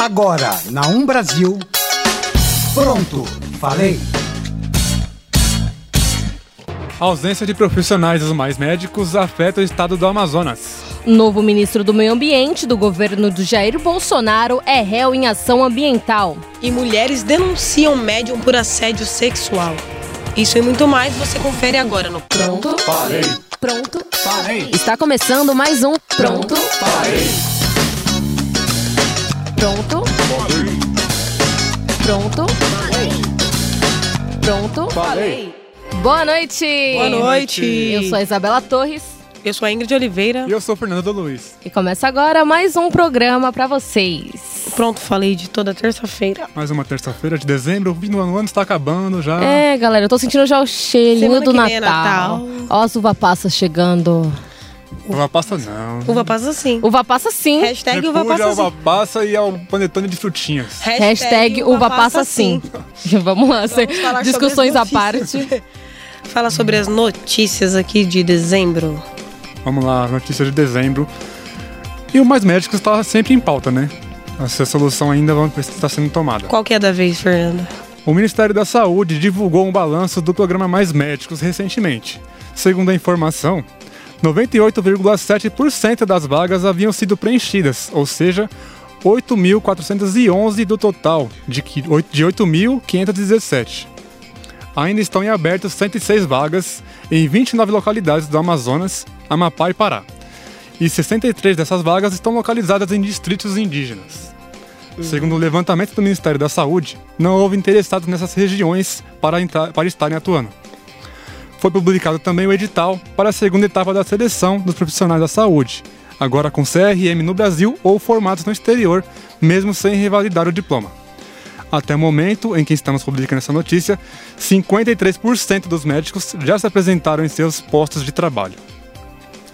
Agora, na Um Brasil. Pronto, falei. A ausência de profissionais dos mais médicos afeta o estado do Amazonas. Novo ministro do Meio Ambiente do governo do Jair Bolsonaro é réu em ação ambiental. E mulheres denunciam médium por assédio sexual. Isso e muito mais você confere agora no Pronto? Falei. Pronto? Falei. Está começando mais um Pronto? Falei. Pronto? Pronto? Pronto? Falei. Boa noite! Boa noite. Eu sou a Isabela Torres Eu sou a Ingrid Oliveira. E eu sou o Fernando Luiz. e começa agora mais um programa pra vocês. Pronto, falei de toda terça-feira. Mais uma terça-feira de dezembro, o fim do ano, ano está acabando já. É, galera, eu tô sentindo já o cheirinho do que Natal. vem é Natal. Ó, as uva passas chegando. Uva passa não. Uva passa sim. Uva passa sim. Hashtag uva passa a uva sim. passa e ao panetone de frutinhas. Hashtag uva passa sim. Vamos lá, Vamos discussões à notícias. parte. Fala sobre as notícias aqui de dezembro. Vamos lá, notícia de dezembro. E o Mais Médicos está sempre em pauta, né? Essa solução ainda está sendo tomada. Qual que é da vez, Fernanda? O Ministério da Saúde divulgou um balanço do programa Mais Médicos recentemente. Segundo a informação, 98,7% das vagas haviam sido preenchidas, ou seja, 8.411 do total, de que- de 8.517. Ainda estão em aberto 106 vagas em 29 localidades do Amazonas, Amapá e Pará. E 63 dessas vagas estão localizadas em distritos indígenas. Segundo o levantamento do Ministério da Saúde, não houve interessados nessas regiões para, entrar- para estarem atuando. Foi publicado também o edital para a segunda etapa da seleção dos profissionais da saúde, agora com CRM no Brasil ou formatos no exterior, mesmo sem revalidar o diploma. Até o momento em que estamos publicando essa notícia, 53% dos médicos já se apresentaram em seus postos de trabalho.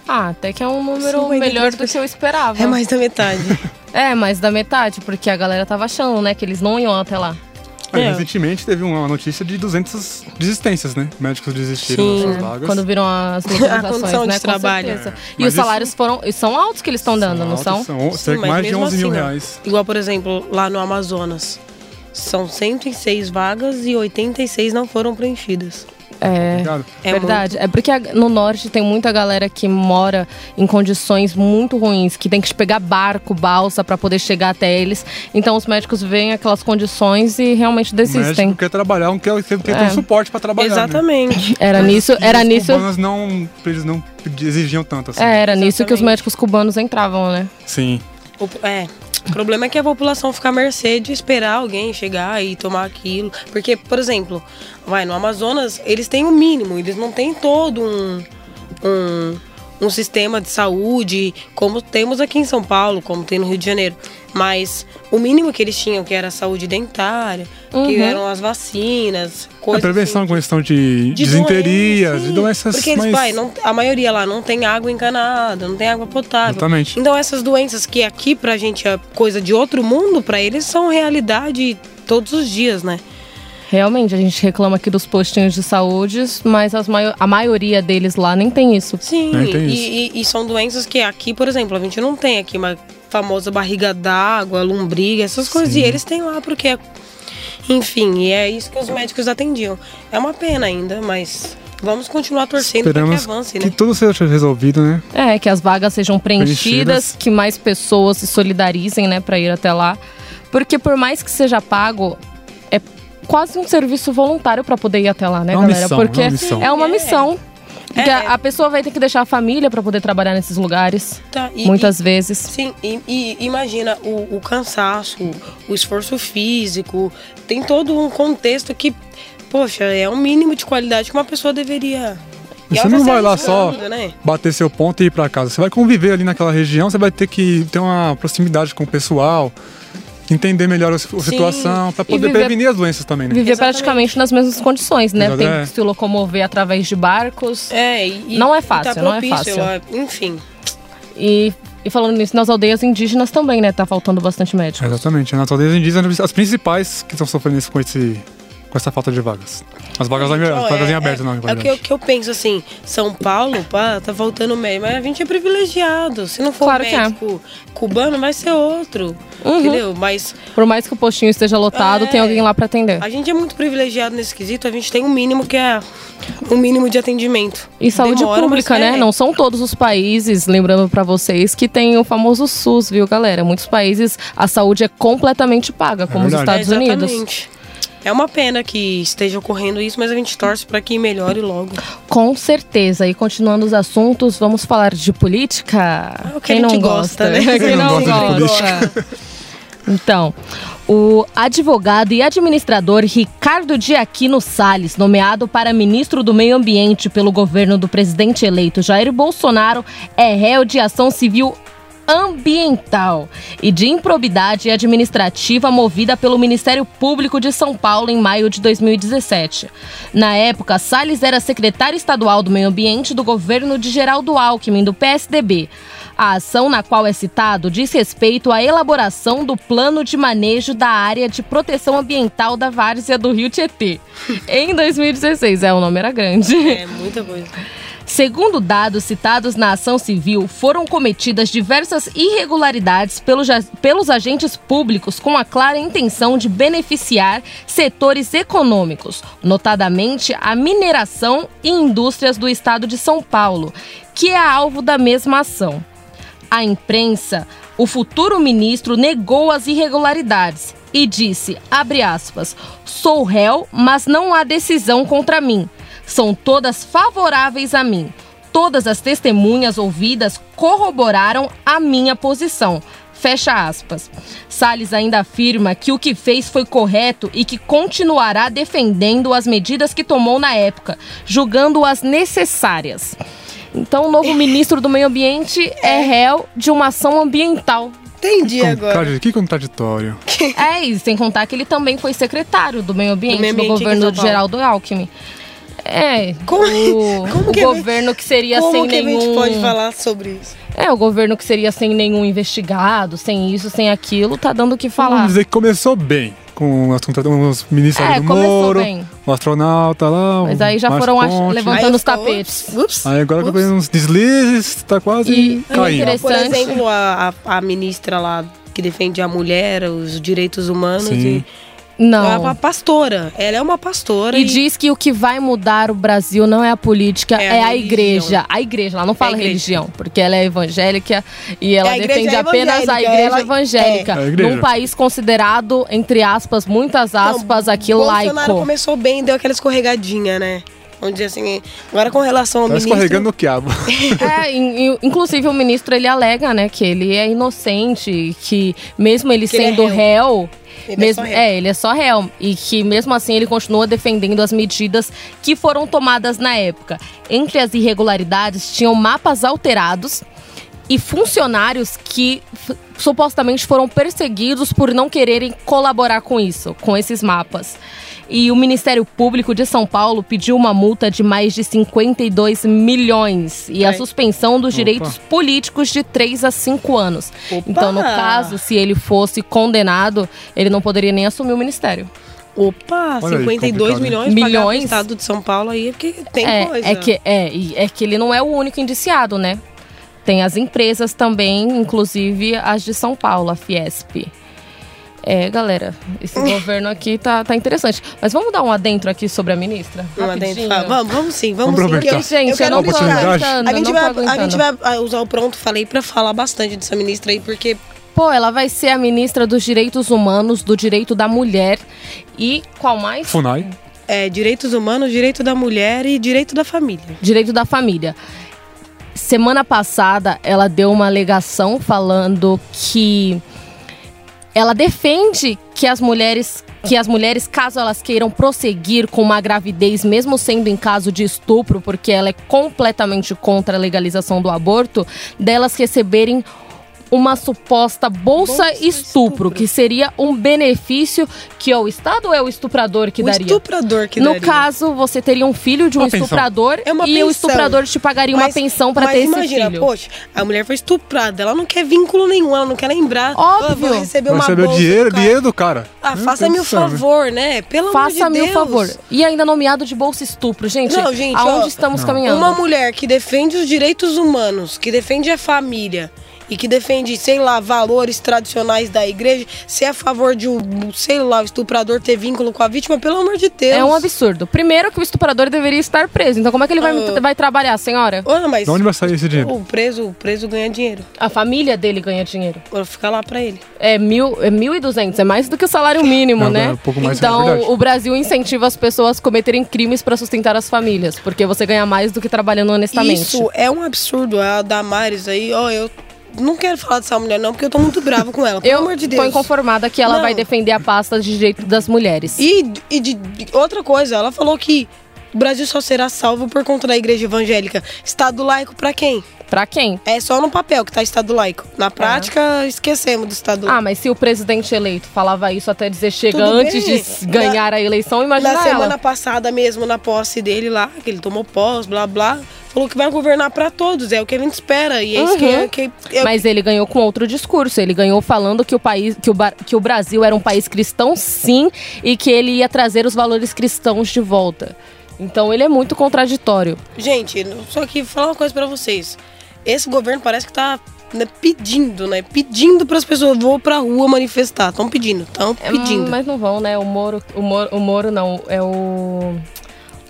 Ah, até que é um número 53%. melhor do que eu esperava. É mais da metade. É, mais da metade, porque a galera tava achando, né, que eles não iam até lá. Aí, É. Recentemente teve uma notícia de 200 desistências, né? Médicos desistiram Sim. das suas vagas. Quando viram as de né, com trabalho. certeza. É. E Mas os salários foram, e são altos que eles estão dando, não altos, são? São Sim, mais de mesmo 11 mil assim, ó. reais. Igual, por exemplo, lá no Amazonas. São 106 vagas e 86 não foram preenchidas. É. Obrigado. É Verdade. É porque a- no norte tem muita galera que mora em condições muito ruins, que tem que pegar barco, balsa pra poder chegar até eles. Então os médicos veem aquelas condições e realmente O desistem. médico quer trabalhar, não quer, quer ter É. um suporte pra trabalhar. Né? Exatamente. Era nisso, E era os nisso, cubanos não, eles não exigiam tanto assim. é, era nisso que os Exatamente. médicos cubanos entravam, né? Sim. O, é. O problema é que a população fica à mercê de esperar alguém chegar e tomar aquilo. Porque, por exemplo, vai no Amazonas, eles têm o mínimo, eles não têm todo um, um, um sistema de saúde como temos aqui em São Paulo, como tem no Rio de Janeiro. Mas o mínimo que eles tinham, que era a saúde dentária, que Uhum. eram as vacinas, A coisas prevenção assim, com questão de, de desinterias, doença, de doenças Porque eles, mais... pai, não, a maioria lá não tem água encanada, não tem água potável. Exatamente. Então essas doenças que aqui pra gente é coisa de outro mundo, pra eles são realidade todos os dias, né? Realmente, a gente reclama aqui dos postinhos de saúde, mas as maio- a maioria deles lá nem tem isso. Sim, tem e, e- e são doenças que aqui, por exemplo, a gente não tem aqui uma famosa barriga d'água, lombriga, essas coisas. E eles têm lá porque, enfim, e é isso que os médicos atendiam. É uma pena ainda, mas vamos continuar torcendo para que avance, que né? tudo seja resolvido, né? É, que as vagas sejam preenchidas, Preenchidas. que mais pessoas se solidarizem, né, para ir até lá. Porque por mais que seja pago, quase um serviço voluntário para poder ir até lá, né, É uma galera? missão, Porque é uma missão. é uma É. missão. Porque É. a- pessoa vai ter que deixar a família para poder trabalhar nesses lugares, Tá, e- muitas vezes. Sim, e, e imagina o, o cansaço, o esforço físico, tem todo um contexto que, poxa, é um mínimo de qualidade que uma pessoa deveria. E E você não tá vai lá só né? bater seu ponto e ir pra casa. Você vai conviver ali naquela região, você vai ter que ter uma proximidade com o pessoal, entender melhor a, a situação, pra poder viver- prevenir as doenças também, né? Viver Exatamente. praticamente nas mesmas condições, né? Exato, Tem é. que se locomover através de barcos. É, e, Não é fácil, tá não é fácil. ó, Enfim, E, e falando nisso, nas aldeias indígenas também, né? Tá faltando bastante médico. Exatamente. Nas aldeias indígenas, as principais que estão sofrendo isso com esse com essa falta de vagas. As vagas, as Ó, vagas é- em aberto, é, não, É o que, eu- que eu penso assim, São Paulo, pá, tá faltando meio, mas a gente é privilegiado. Se não for Claro um que é. médico cubano, vai ser outro. Uhum. Entendeu? Mas Por mais que o postinho esteja lotado, É. tem alguém lá pra atender. a gente é muito privilegiado nesse quesito, a gente tem um mínimo que é um mínimo de atendimento. E saúde Demora, pública, né? é. Não são todos os países, lembrando pra vocês, que tem o famoso SUS, viu, galera? Muitos países a saúde é completamente paga, como os verdade. Estados É, Unidos. É uma pena que esteja ocorrendo isso, mas a gente torce para que melhore logo. Com certeza. E continuando os assuntos, vamos falar de política? Ah, que Quem não gosta, gosta, né? Quem Quem não não gosta de gosta? Então, o advogado e administrador Ricardo Diaquino Salles, nomeado para ministro do Meio Ambiente pelo governo do presidente eleito Jair Bolsonaro, é réu de ação civil ambiental e de improbidade administrativa movida pelo Ministério Público de São Paulo em maio de 2017. Na época, Salles era secretário estadual do Meio Ambiente do governo de Geraldo Alckmin, do PSDB. A ação na qual é citado diz respeito à elaboração do plano de manejo da área de proteção ambiental da várzea do Rio Tietê. Em 2016, é, o nome era grande. É muita coisa. Segundo dados citados na ação civil, foram cometidas diversas irregularidades pelos, pelos agentes públicos com a clara intenção de beneficiar setores econômicos, notadamente a mineração e indústrias do estado de São Paulo, que é alvo da mesma ação. À imprensa, o futuro ministro negou as irregularidades e disse, aspas, sou réu, mas não há decisão contra mim. São todas favoráveis a mim. Todas as testemunhas ouvidas corroboraram a minha posição. Fecha aspas. Salles ainda afirma que o que fez foi correto e que continuará defendendo as medidas que tomou na época, julgando-as necessárias. Então, o novo ministro do Meio Ambiente é réu de uma ação ambiental. Entendi agora. Que contraditório. É, e sem contar que ele também foi secretário do Meio Ambiente, Do meio no ambiente em governo. Geraldo Alckmin. É, Como- o, como o que- governo que seria Como sem que nenhum... a gente pode falar sobre isso? É, o governo que seria sem nenhum investigado, sem isso, sem aquilo, tá dando o que Vamos falar. dizer que começou bem. Com as contrata- os ministros É, do começou Moro, bem. o astronauta lá. Mas aí já foram Ponte. levantando Aí os tapetes. Ups, ups, Aí agora ups. que uns deslizes, tá quase E- caindo. interessante. Por exemplo, a, a, a ministra lá que defende a mulher, os direitos humanos. Sim. E, Não. ela é uma pastora. Ela é uma pastora. E diz que o que vai mudar o Brasil não é a política, É é a a, religião. igreja. A igreja, ela não fala É a igreja. religião, porque ela é evangélica e ela É, a defende é apenas a evangélica, igreja ela- evangélica. É. É a igreja. Num país considerado, entre aspas, muitas Não, aspas, aqui Bolsonaro laico. começou bem, deu aquela escorregadinha, né? Vamos dizer assim. Agora com relação ao Tá ministro. escorregando no quiabo. É, in- in- inclusive o ministro ele alega, né, que ele é inocente, que mesmo ele Que ele é sendo réu, Ele é mesmo, só réu. é, ele é só réu e que mesmo assim ele continua defendendo as medidas que foram tomadas na época. Entre as irregularidades tinham mapas alterados e funcionários que supostamente foram perseguidos por não quererem colaborar com isso, com esses mapas. E o Ministério Público de São Paulo pediu uma multa de mais de 52 milhões e a Ai. suspensão dos direitos políticos de 3 a 5 anos. Opa! Então, no caso, se ele fosse condenado, ele não poderia nem assumir o ministério. Opa, Olha aí, 52 complicado, né? milhões, Milhões. estado de São Paulo aí, porque tem é, coisa. é que é, e é que ele não é o único indiciado, né? Tem as empresas também, inclusive as de São Paulo, a Fiesp. É, galera, esse governo aqui tá, tá interessante. Mas vamos dar um adentro aqui sobre a ministra? Uma Rapidinho. dentro, fala, vamos, vamos sim, vamos, Vamos sim. porque eu- Gente, eu, quero não tô aguentando, A gente, não vai, tô a gente aguentando. vai ah, usar o pronto, falei, pra falar bastante dessa ministra aí, porque Pô, ela vai ser a ministra dos Direitos Humanos, do Direito da Mulher e qual mais? Funai. é direitos humanos, direito da mulher e direito da família. Direito da Família. Semana passada, ela deu uma alegação falando que ela defende que as mulheres que as mulheres, caso elas queiram prosseguir com uma gravidez, mesmo sendo em caso de estupro, porque ela é completamente contra a legalização do aborto, delas receberem uma suposta bolsa, Bolsa estupro, estupro. que seria um benefício que é o Estado ou é o estuprador que o daria? estuprador que no daria. caso, você teria um filho de um Uma pensão. estuprador É uma e o pensão. estuprador te pagaria uma Mas- pensão pra mas ter esse imagina, filho. poxa, a mulher foi estuprada, ela não quer vínculo nenhum, ela não quer lembrar. Óbvio. "Ah, vou receber Vai uma receber o bolsa dinheiro, do cara." dinheiro do cara. Ah, faça-me o favor, né? Pelo amor de Faça-me o favor. E ainda nomeado de bolsa estupro. Gente, Não, gente, aonde ó, estamos não. caminhando? Uma mulher que defende os direitos humanos, que defende a família e que defende, sei lá, valores tradicionais da igreja, ser a favor de um, sei lá, o estuprador ter vínculo com a vítima, pelo amor de Deus. É um absurdo. Primeiro que o estuprador deveria estar preso. Então como é que ele vai, Ah. vai trabalhar, senhora? Olha, mas De onde vai sair esse dinheiro? o preso, o preso ganha dinheiro. A família dele ganha dinheiro. Vou ficar lá pra ele. É mil, é 1.200, é mais do que o salário mínimo, Não, né? é um pouco mais, é então, o Brasil incentiva as pessoas a cometerem crimes para sustentar as famílias, porque você ganha mais do que trabalhando honestamente. Isso é um absurdo. A Damares aí, ó, eu não quero falar dessa mulher não, porque eu tô muito bravo com ela. Pelo Eu amor de tô Deus. inconformada que ela Não. vai defender a pasta de direito das mulheres. E, e de, de- outra coisa, ela falou que o Brasil só será salvo por conta da igreja evangélica. Estado laico pra quem? Pra quem? É só no papel que tá Estado laico. Na prática, esquecemos do Estado Ah, laico. mas se o presidente eleito falava isso até dizer chega Tudo antes bem. de ganhar a eleição, imagina Na ela. semana passada mesmo, na posse dele lá, que ele tomou posse, blá blá, falou que vai governar pra todos. É o que a gente espera. E é isso que, Uhum. é, que é- Mas ele ganhou com outro discurso. Ele ganhou falando que o país, que o, que o Brasil era um país cristão, sim, e que ele ia trazer os valores cristãos de volta. Então ele é muito contraditório. Gente, só que falar uma coisa pra vocês. Esse governo parece que tá né, pedindo, né? Pedindo pras pessoas vou pra rua manifestar. Estão pedindo, estão É, pedindo. mas não vão, né? O Moro, o Moro, o Moro não, é o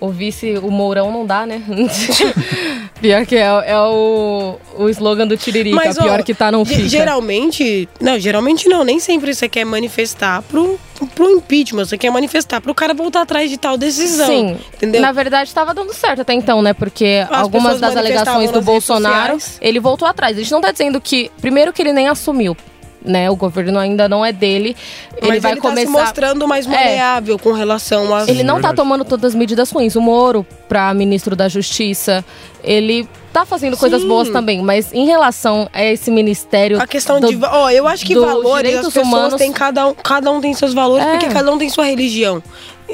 o vice, o Mourão não dá, né? Pior que é, é o, o slogan do Tiririca. ó, Pior que tá, não fica. Geralmente, não, geralmente não. Nem sempre você quer manifestar pro, pro impeachment. Você quer manifestar pro cara voltar atrás de tal decisão. Sim, Entendeu? na verdade estava dando certo até então, né? Porque As algumas das alegações do Bolsonaro, ele voltou atrás. A gente não tá dizendo que, primeiro que ele nem assumiu, né? O governo ainda não é dele. Mas ele vai ele começar tá se mostrando mais É. maleável com relação às... Ele não tá verdade. tomando todas as medidas ruins. O Moro, pra ministro da Justiça, ele tá fazendo coisas Sim. boas também, mas em relação a esse ministério. A questão do- de. Ó, eu acho que valores, direitos as pessoas humanos- têm cada um, cada um tem seus valores, É. porque cada um tem sua religião.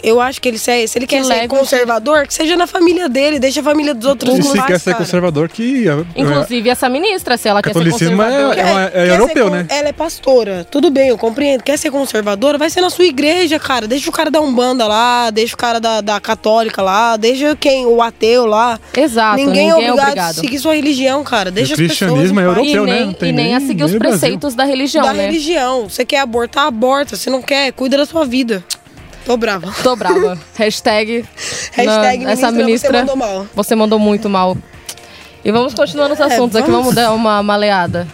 Eu acho que ele se, se ele quer leve ser o conservador, que seja na família dele, deixa a família dos outros E se paz, quer ser cara. conservador, que. é- Inclusive essa ministra, se ela quer ser é- conservadora. é Quer ser europeu, con- né? Ela é pastora. Tudo bem, eu compreendo. Quer ser conservadora? Vai ser na sua igreja, cara. Deixa o cara da Umbanda lá, deixa o cara da, da católica lá, deixa quem, o ateu lá. Exato, ninguém, ninguém, é obrigado, obrigado. a seguir sua religião, cara. Deixa o as pessoas cristianismo em é europeu, e né? nem, Não tem e nem nem- a seguir os no Brasil. preceitos da religião, da né? religião. Você quer abortar, aborta. Se não quer, cuida da sua vida. Tô brava. Tô brava. Hashtag, Hashtag na- essa ministra, você mandou mal. Você mandou muito mal. E vamos continuando os assuntos aqui, É, vamos- vamos dar uma maleada.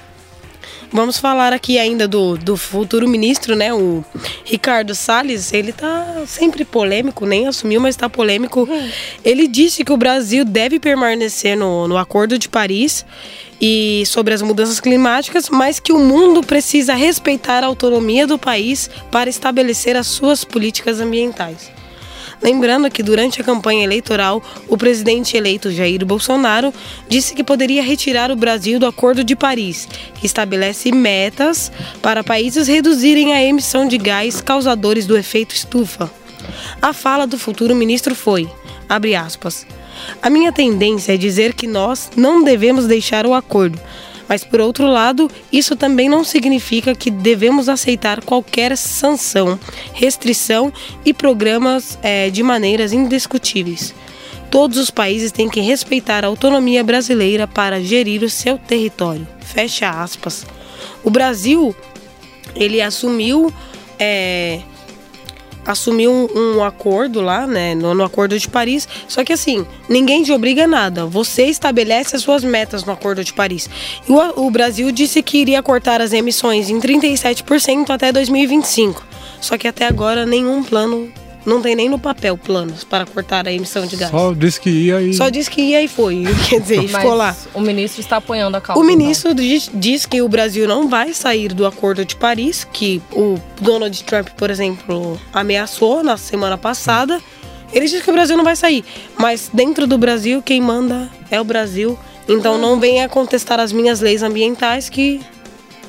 Vamos falar aqui ainda do, do futuro ministro, né? O Ricardo Salles. Ele tá sempre polêmico, nem assumiu, mas tá polêmico. Ele disse que o Brasil deve permanecer no, no Acordo de Paris e sobre as mudanças climáticas, mas que o mundo precisa respeitar a autonomia do país para estabelecer as suas políticas ambientais. Lembrando que durante a campanha eleitoral, o presidente eleito Jair Bolsonaro disse que poderia retirar o Brasil do Acordo de Paris, que estabelece metas para países reduzirem a emissão de gás causadores do efeito estufa. A fala do futuro ministro foi, abre aspas, a minha tendência é dizer que nós não devemos deixar o acordo, mas, por outro lado, isso também não significa que devemos aceitar qualquer sanção, restrição e programas eh, de maneiras indiscutíveis. Todos os países têm que respeitar a autonomia brasileira para gerir o seu território. Fecha aspas. O Brasil, ele assumiu. eh, assumiu um, um acordo lá, né, no, no Acordo de Paris. Só que assim, ninguém te obriga a nada. Você estabelece as suas metas no Acordo de Paris. E o, o Brasil disse que iria cortar as emissões em 37% até 2025. Só que até agora nenhum plano, não tem nem no papel planos para cortar a emissão de gás. Só, Só disse que ia e. disse que ia e foi. Quer dizer, Mas ficou lá. o ministro está apoiando a causa. O então. ministro diz, diz que o Brasil não vai sair do Acordo de Paris, que o Donald Trump, por exemplo, ameaçou na semana passada. Ele diz que o Brasil não vai sair, mas dentro do Brasil quem manda é o Brasil. Então não venha contestar as minhas leis ambientais que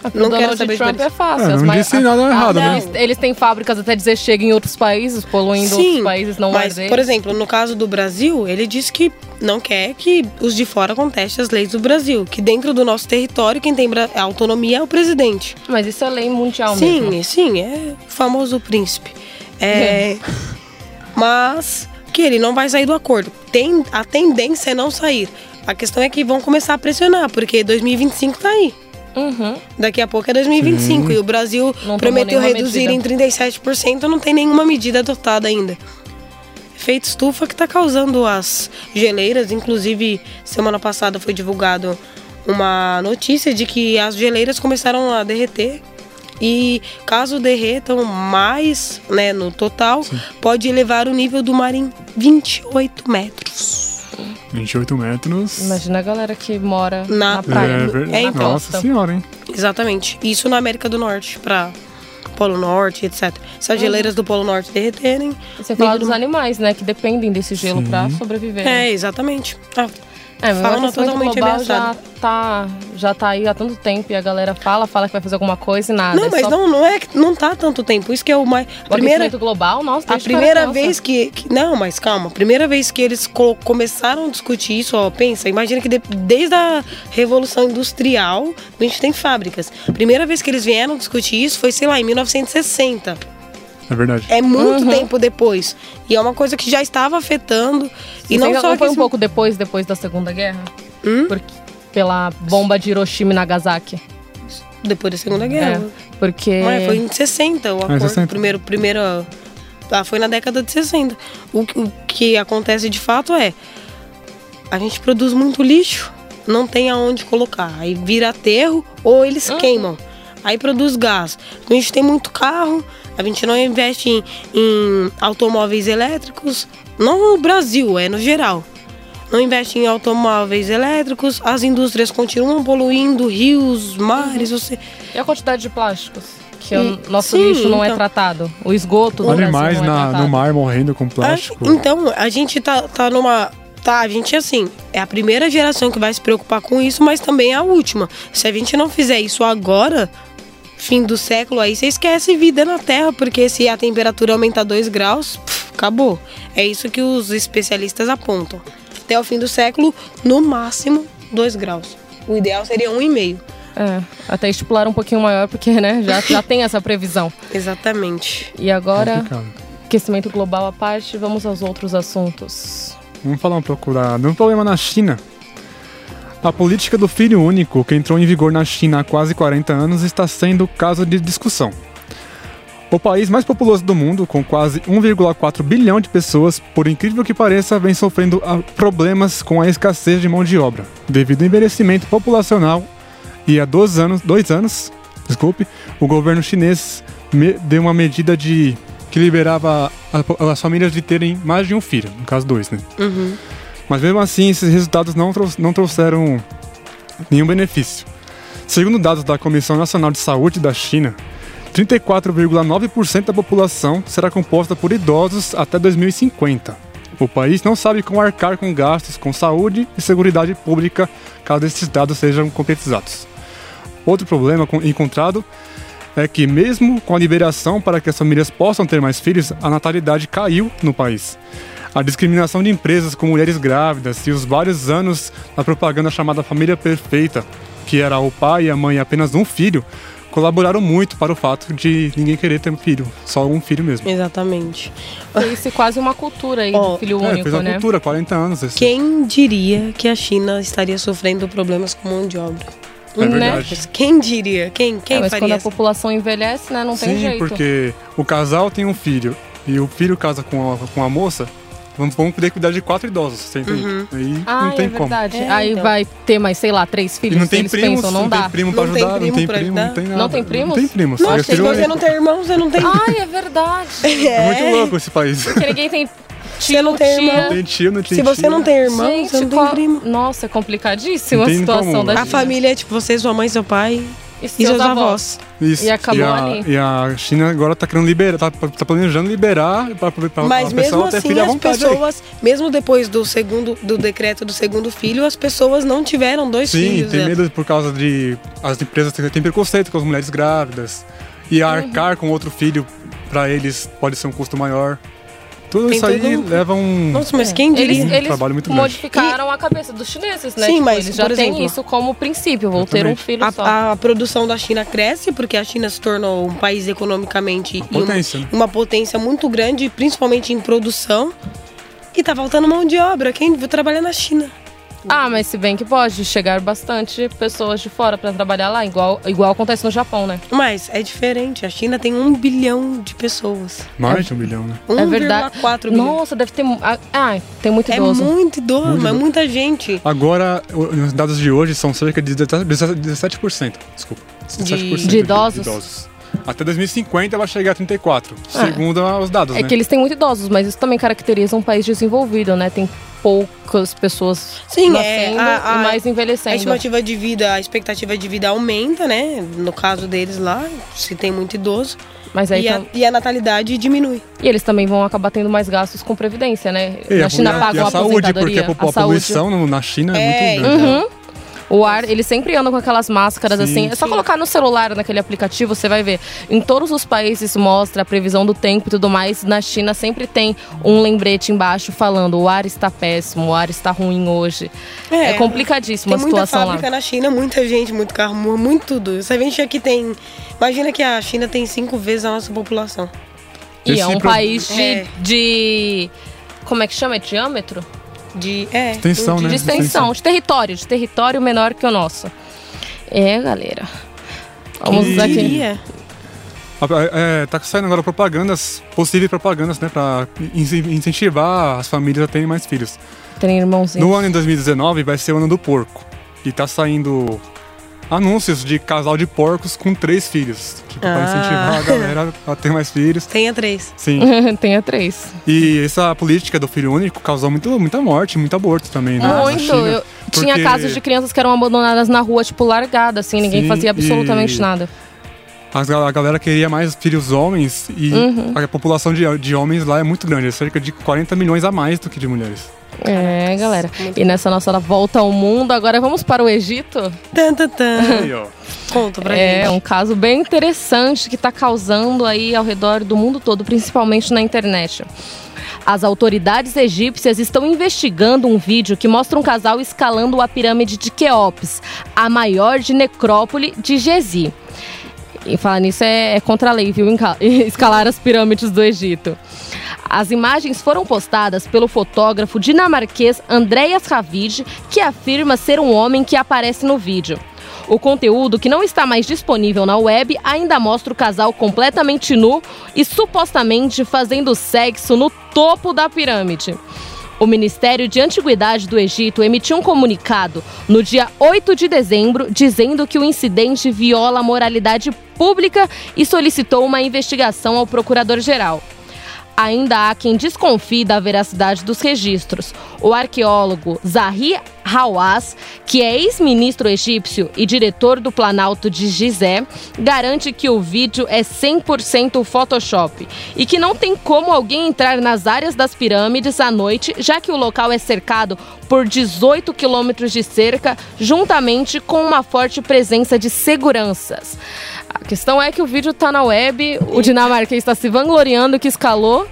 Não quero Donald saber de Trump Paris. é fácil. É, as não mai- disse nada a- errado, né? eles, eles têm fábricas até dizer chega em outros países, poluindo outros países, não mas, arder. por exemplo, no caso do Brasil, ele disse que não quer que os de fora contestem as leis do Brasil. Que dentro do nosso território, quem tem bra- autonomia é o presidente. Mas isso é lei mundial sim, mesmo. sim, é o famoso príncipe. É, mas que ele não vai sair do acordo. Tem, a tendência é não sair. A questão é que vão começar a pressionar, porque 2025 tá aí. Uhum. Daqui a pouco é 2025 e o Brasil Não prometeu reduzir medida. em 37%, não tem nenhuma medida adotada ainda. Efeito estufa que está causando as geleiras, inclusive semana passada foi divulgado uma notícia de que as geleiras começaram a derreter e caso derretam mais, né, no total, pode elevar o nível do mar em 28 metros. 28 metros. Imagina a galera que mora Na na, praia. É, verdade. É, então. Nossa senhora, hein? Exatamente. Isso na América do Norte, para Polo Norte, etc. Se as geleiras do Polo Norte derreterem. E nível do dos mar- animais, né? Que dependem desse gelo Sim. pra sobreviver. É, exatamente. Ah, É, mas fauna aquecimento totalmente global já tá, já tá aí há tanto tempo e a galera fala, fala que vai fazer alguma coisa e nada. Não, É mas só não, não é que não tá tanto tempo. Isso que é o mais. O Primeira, global, nossa, a primeira vez que, que- Não, mas calma. A primeira vez que eles colo- começaram a discutir isso, ó, pensa, imagina que de- desde a Revolução Industrial a gente tem fábricas. A primeira vez que eles vieram discutir isso foi, sei lá, em 1960. É verdade. É muito Uhum. tempo depois. E é uma coisa que já estava afetando. E E não não, só foi um pouco depois, depois da Segunda Guerra? Hum? Porque, pela bomba de Hiroshima e Nagasaki. Depois da Segunda Guerra. É, porque... Não é, foi em 60 o acordo. 60. Primeiro, primeiro, ah, foi na década de 60. O, que- o que acontece de fato é a gente produz muito lixo, não tem aonde colocar. Aí vira aterro ou eles queimam. Aí produz gás. A gente tem muito carro, a gente não investe em, em automóveis elétricos. Não no Brasil, é no geral. Não investe em automóveis elétricos, as indústrias continuam poluindo rios, mares, você. E a quantidade de plásticos? Que o Hum, nosso sim, lixo não é então. tratado. O esgoto do Animais Brasil não é na- tratado. no mar morrendo com plástico. Ah, então, a gente tá, tá numa. Tá, a gente assim, é a primeira geração que vai se preocupar com isso, mas também é a última. Se a gente não fizer isso agora, fim do século, aí você esquece vida na Terra, porque se a temperatura aumentar 2 graus, pff, acabou. É isso que os especialistas apontam. Até o fim do século, no máximo 2 graus. O ideal seria 1,5. É, até estipular um pouquinho maior, porque né, já, já tem essa previsão. Exatamente. E agora, Complicado. aquecimento global à parte, vamos aos outros assuntos. Vamos falar um pouco da, de um problema na China. A política do filho único, que entrou em vigor na China há quase 40 anos, está sendo caso de discussão. O país mais populoso do mundo, com quase 1,4 bilhão de pessoas, por incrível que pareça, vem sofrendo ah, problemas com a escassez de mão de obra, devido ao envelhecimento populacional. E há dois anos, dois anos desculpe, o governo chinês deu uma medida de que liberava as famílias de terem mais de um filho, no caso dois, né? Mas mesmo assim, esses resultados não, não trouxeram nenhum benefício. Segundo dados da Comissão Nacional de Saúde da China, 34,9% da população será composta por idosos até 2050. O país não sabe como arcar com gastos com saúde e seguridade pública caso esses dados sejam concretizados. Outro problema con- encontrado é que, mesmo com a liberação para que as famílias possam ter mais filhos, a natalidade caiu no país. A discriminação de empresas com mulheres grávidas e os vários anos da propaganda chamada Família Perfeita, que era o pai e a mãe e apenas um filho, colaboraram muito para o fato de ninguém querer ter um filho, só um filho mesmo. Exatamente. Fez quase uma cultura aí Ó, do filho É, único, fez uma né? cultura, 40 anos. Esse. Quem diria que a China estaria sofrendo problemas com mão de obra? É Né? Quem diria? Quem, quem É, mas faria quando a população envelhece, né, não tem Sim, jeito. porque o casal tem um filho e o filho casa com a, com a moça, vamos, vamos poder cuidar de quatro idosos, você entende? Aí Ah, não tem é como. verdade. É, Aí então. vai ter mais, sei lá, três E filhos. não tem primos, pensam, não, não dá. tem primo pra Não tem ajudar, não primo tem pra primo, ajudar? não tem nada. Não tem primos? Não tem primos. Se você único. não tem irmão, você não tem. Ai, é verdade. É muito louco esse país. Porque ninguém tem tio, Você não tem tia. Não tem tio, não tem Se você tia. não tem irmão, Gente, você não tem qual- primo. Nossa, é complicadíssima a situação como. da A família é tipo você, sua mãe, seu pai E e seus seus avós. avós. Isso. E acabou a, ali. E a China agora tá querendo liberar, tá, tá planejando liberar pra Mas mesmo assim, as vontade aí. pessoas, mesmo depois do segundo do decreto do segundo filho, as pessoas não tiveram dois Sim, filhos. tem né? medo por causa de. As empresas têm preconceito com as mulheres grávidas. E Uhum. arcar com outro filho, pra eles, pode ser um custo maior. Tudo Tem isso aí todo um- leva um. Nossa, mas quem diria? Eles, eles trabalho muito grande. modificaram a cabeça dos chineses, né? Sim, Tipo, mas, eles já por têm exemplo, isso como princípio, vou ter um filho só. A, a produção da China cresce porque a China se tornou um país economicamente uma- potência, né? uma potência muito grande, principalmente em produção. E tá faltando mão de obra. Quem vai trabalhar na China? Ah, mas se bem que pode chegar bastante pessoas de fora pra trabalhar lá, igual, igual acontece no Japão, né? Mas é diferente. A China tem um bilhão de pessoas. Mais de um bilhão, né? 1,4 é verdade. bilhão. Nossa, deve ter. Ah, tem muito É idoso. muito idoso, Muito mas idoso. muita gente. Agora, os dados de hoje são cerca de 17%. Desculpa. 17% De idosos? Até 2050 vai chegar a 34%, Ah. segundo os dados, É né? que eles têm muito idosos, mas isso também caracteriza um país desenvolvido, né? Tem poucas pessoas Sim, nascendo é, a- a- e mais A envelhecendo. estimativa de vida, a expectativa de vida aumenta, né? No caso deles lá, se tem muito idoso. Mas aí E a, tam- e a natalidade diminui. e eles também vão acabar tendo mais gastos com previdência, né? E Na a, China e a- e a a saúde, porque a, a a saúde. poluição no- na China é, É, muito grande. Uhum. O ar, eles sempre andam com aquelas máscaras Sim. assim. É só Sim. colocar no celular, naquele aplicativo, você vai ver. Em todos os países mostra a previsão do tempo e tudo mais. Na China sempre tem um lembrete embaixo falando o ar está péssimo, o ar está ruim hoje. É, complicadíssima Tem a muita situação fábrica lá. na China, muita gente, muito carro, mu- muito tudo. Você vê que tem. Imagina que a China tem cinco vezes a nossa população. E é Esse um pro- país de, É. de- Como é que chama? É diâmetro? De. É. Extensão, de- né? De extensão, de território, de território menor que o nosso. É, galera. Vamos E- aqui. É, tá saindo agora propagandas, possíveis propagandas, né? Pra in- incentivar as famílias a terem mais filhos. Tem irmãozinho. No ano de 2019 vai ser o ano do porco. E tá saindo anúncios de casal de porcos com três filhos. Tipo, pra Ah. incentivar a galera a ter mais filhos. Tenha três. Sim. Tenha três. E essa política do filho único causou muito, muita morte, muito aborto também, né? na Muito. China. Eu- Tinha Porque casos de crianças que eram abandonadas na rua, tipo, largadas, assim, ninguém Sim, fazia absolutamente e- nada. A galera queria mais filhos homens e Uhum. a população de, de homens lá é muito grande, é cerca de 40 milhões a mais do que de mulheres. É, galera. E nessa nossa volta ao mundo, agora vamos para o Egito. Tan, tan, tan. Aí, ó. Conta pra É gente. um caso bem interessante que está causando aí ao redor do mundo todo, principalmente na internet. As autoridades egípcias estão investigando um vídeo que mostra um casal escalando a pirâmide de Queops, a maior de necrópole de Gezi. E falar nisso é, é contra a lei, viu? Escalar as pirâmides do Egito. As imagens foram postadas pelo fotógrafo dinamarquês Andreas Ravid, que afirma ser um homem que aparece no vídeo. O conteúdo, que não está mais disponível na web, ainda mostra o casal completamente nu e supostamente fazendo sexo no topo da pirâmide. O Ministério de Antiguidade do Egito emitiu um comunicado no dia 8 de dezembro dizendo que o incidente viola a moralidade pública e solicitou uma investigação ao procurador-geral. Ainda há quem desconfie da veracidade dos registros. O arqueólogo Zahi Hawass, que é ex-ministro egípcio e diretor do Planalto de Gizé, garante que o vídeo é 100% Photoshop e que não tem como alguém entrar nas áreas das pirâmides à noite, já que o local é cercado por 18 quilômetros de cerca, juntamente com uma forte presença de seguranças. A questão é que o vídeo tá na web, o dinamarquês está se vangloriando que escalou.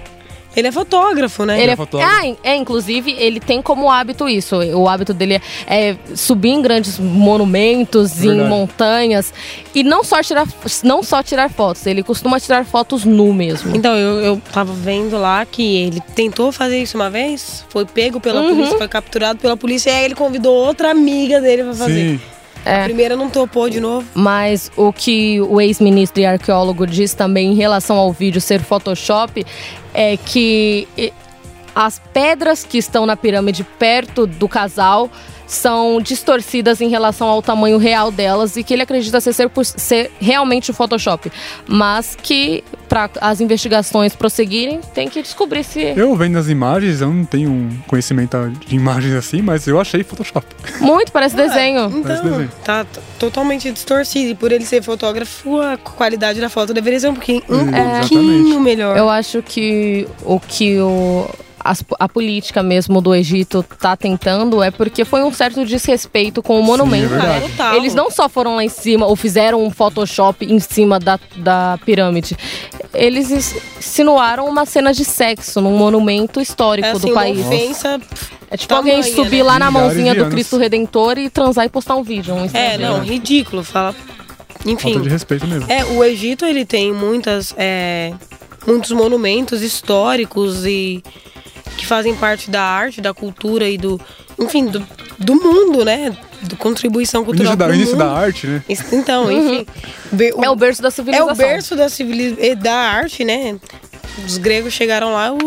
Ele é fotógrafo, né? Ele é é, fotógrafo. ah, é, inclusive, ele tem como hábito isso. O hábito dele é, é subir em grandes monumentos, em Verdade. montanhas. E não só, tirar, não só tirar fotos, ele costuma tirar fotos nu mesmo. Então, eu, eu tava vendo lá que ele tentou fazer isso uma vez, foi pego pela Uhum. polícia, foi capturado pela polícia, e aí ele convidou outra amiga dele pra fazer. Sim. É. A primeira não topou de novo. Mas o que o ex-ministro e arqueólogo diz também em relação ao vídeo ser Photoshop é que as pedras que estão na pirâmide perto do casal são distorcidas em relação ao tamanho real delas e que ele acredita ser, ser, ser realmente o Photoshop. Mas que, para as investigações prosseguirem, tem que descobrir se. Eu vendo as imagens, eu não tenho um conhecimento de imagens assim, mas eu achei Photoshop. Muito, parece desenho. Parece Então, desenho. tá totalmente distorcido. E por ele ser fotógrafo, a qualidade da foto deveria ser um pouquinho, um Exatamente. pouquinho melhor. Eu acho que o que o, as- a política mesmo do Egito tá tentando é porque foi um certo desrespeito com o monumento. é né? Total. Eles não só foram lá em cima ou fizeram um Photoshop em cima da, da pirâmide. Eles ins- insinuaram uma cena de sexo num monumento histórico é assim, do país. ofensa. É tipo alguém tamanha, subir né? lá na mãozinha do. Cristo Redentor e transar e postar um vídeo. Um É, não, ridículo. Fala. Enfim. Falta de respeito mesmo. É, o Egito ele tem muitas, é, muitos monumentos históricos e que fazem parte da arte, da cultura e do, enfim, do, do mundo, né? Do contribuição O cultural início, da, pro o início da mundo. arte, né? Então, enfim, be- É o berço da é civilização. o berço da, civili- eh, da arte, né? Os gregos chegaram lá, o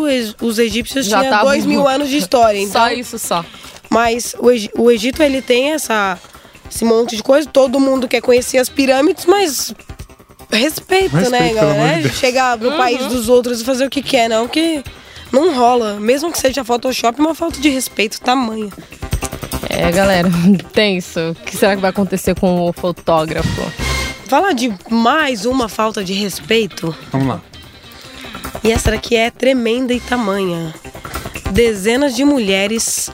os egípcios Já tinham tavam- dois mil anos de história. Então, Só isso, só. mas o, o Egito, ele tem essa, esse monte de coisa. Todo mundo quer conhecer as pirâmides, mas respeito, Respeito, né, galera? de Não é. Chegar no país dos outros e fazer o que quer, não. Que não rola. Mesmo que seja Photoshop, é uma falta de respeito tamanha. É, galera, tenso. O que será que vai acontecer com o fotógrafo? Falar de mais uma falta de respeito. Vamos lá. E essa daqui é tremenda e tamanha. Dezenas de mulheres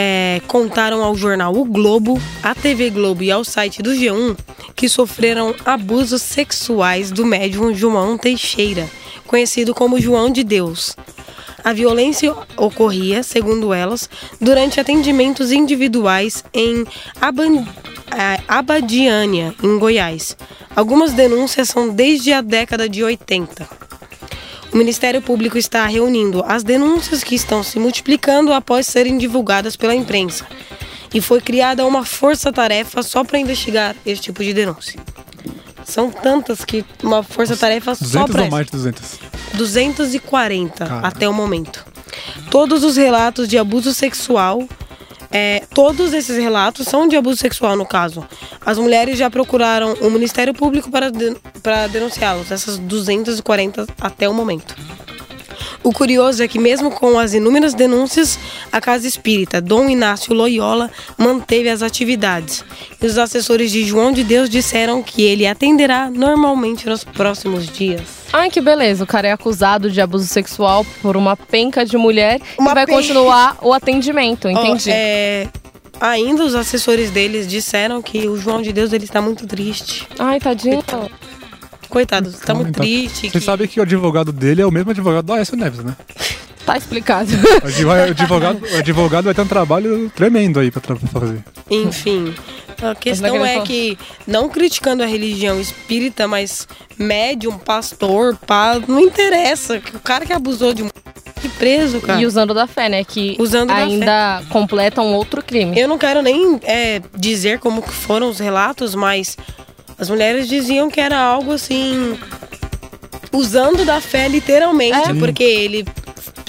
é, contaram ao jornal O Globo, à TV Globo e ao site do G1 que sofreram abusos sexuais do médium João Teixeira, conhecido como João de Deus. A violência ocorria, segundo elas, durante atendimentos individuais em Aban- eh, Abadiânia, em Goiás. Algumas denúncias são desde a década de 80. O Ministério Público está reunindo as denúncias que estão se multiplicando após serem divulgadas pela imprensa. E foi criada uma força-tarefa só para investigar esse tipo de denúncia. São tantas que uma força-tarefa só 200 para ou mais de 200. 240 Cara. até o momento. Todos os relatos de abuso sexual, é, todos esses relatos são de abuso sexual no caso. As mulheres já procuraram o Ministério Público para, para denunciá-los, essas 240 até o momento. O curioso é que, mesmo com as inúmeras denúncias, a Casa Espírita Dom Inácio Loyola manteve as atividades. E os assessores de João de Deus disseram que ele atenderá normalmente nos próximos dias. Ai, que beleza. O cara é acusado de abuso sexual por uma penca de mulher Uma e vai penca. continuar o atendimento, entendi. é, ainda os assessores deles disseram que o João de Deus ele está muito triste. Ai, tadinho. Coitado, está muito Então, triste. Você que- sabe que o advogado dele é o mesmo advogado do Aécio Neves, né? Tá explicado. O adv- o advogado, o advogado vai ter um trabalho tremendo aí pra, fazer. Enfim, a questão naquele é que, não criticando a religião espírita, mas médium, pastor, pá, não interessa. O cara que abusou de um que preso, cara. E usando da fé, né? Que Usando da ainda completa um outro crime. Eu não quero nem é, dizer como que foram os relatos, mas as mulheres diziam que era algo assim. Usando da fé literalmente, É. porque ele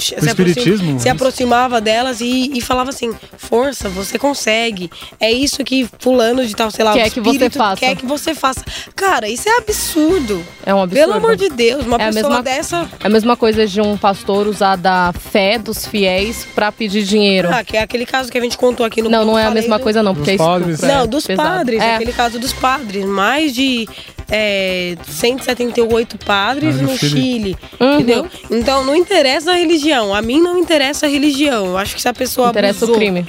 se, aproxim- espiritismo, se isso. aproximava delas e, e falava assim: força, você consegue. É isso que fulano de tal, sei lá, Quer o que você faça. quer que você faça. Cara, isso é absurdo. É um absurdo. Pelo amor de Deus, uma É a pessoa mesma- dessa. É a mesma coisa de um pastor usar da fé dos fiéis pra pedir dinheiro. Ah, que é aquele caso que a gente contou aqui no não, não é a mesma do- coisa não, porque é é Não, dos pesado. padres, É. aquele caso dos padres. Mais de é, 178 padres Ah, no no Chile. Chile. Uhum. Entendeu? Então não interessa a religião. A mim não interessa a religião. Eu acho que se a pessoa Interessa abusou, o crime.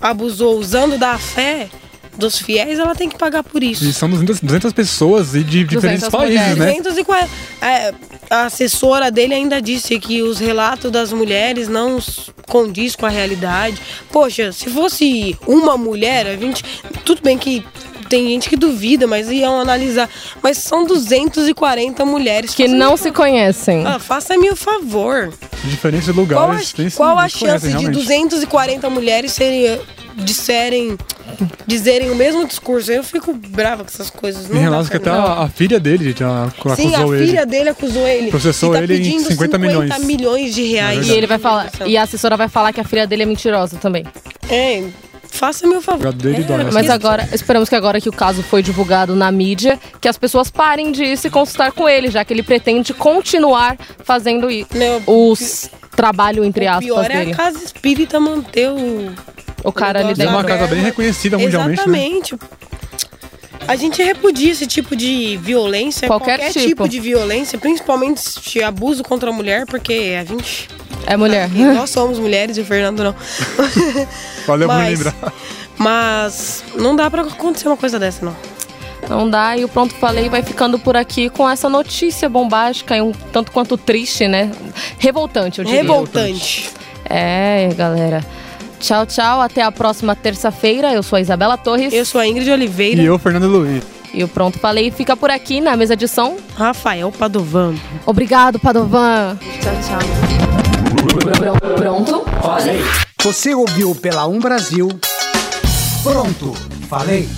abusou usando da fé dos fiéis, ela tem que pagar por isso. E são 200, 200 pessoas e de diferentes 200 países, mulheres. né? 240. É, a assessora dele ainda disse que os relatos das mulheres não condiz com a realidade. Poxa, se fosse uma mulher, a gente. Tudo bem que tem gente que duvida, mas iam analisar. Mas são 240 mulheres. Que não se conhecem. Ah, Faça-me o favor. De diferentes Qual a, lugares. qual a se conhecem, chance de realmente. 240 mulheres serem, disserem, dizerem o mesmo discurso? Eu fico brava com essas coisas. Não Em relação que até a, a filha dele já acusou Sim, a ele. filha dele acusou ele. Processou e tá ele em pedindo 50 milhões. milhões de reais. É E ele vai falar. E a assessora vai falar que a filha dele é mentirosa também. É, faça meu favor. É, dói, né? Mas agora, esperamos que agora que o caso foi divulgado na mídia, que as pessoas parem de se consultar com ele, já que ele pretende continuar fazendo Não, os trabalho entre o aspas pior é dele. a casa espírita manter o. O cara ali negócio É uma dentro. casa bem reconhecida mundialmente, né? Exatamente. A gente repudia esse tipo de violência, Qualquer qualquer, tipo. tipo. de violência, principalmente de abuso contra a mulher, porque a gente. É mulher. Nós somos mulheres e o Fernando não. Valeu por lembrar. mas não dá pra acontecer uma coisa dessa, não. Não dá, e o Pronto Falei vai ficando por aqui com essa notícia bombástica e um tanto quanto triste, né? Revoltante, eu diria. Revoltante. É, galera. Tchau, tchau. Até a próxima terça-feira. Eu sou a Isabela Torres. Eu sou a Ingrid Oliveira. E eu, Fernando Luiz. E o Pronto Falei fica por aqui na mesa de som. Rafael Padovan. Obrigado, Padovan. Tchau, tchau. Pronto? Você ouviu pela Um Brasil. Pronto, falei.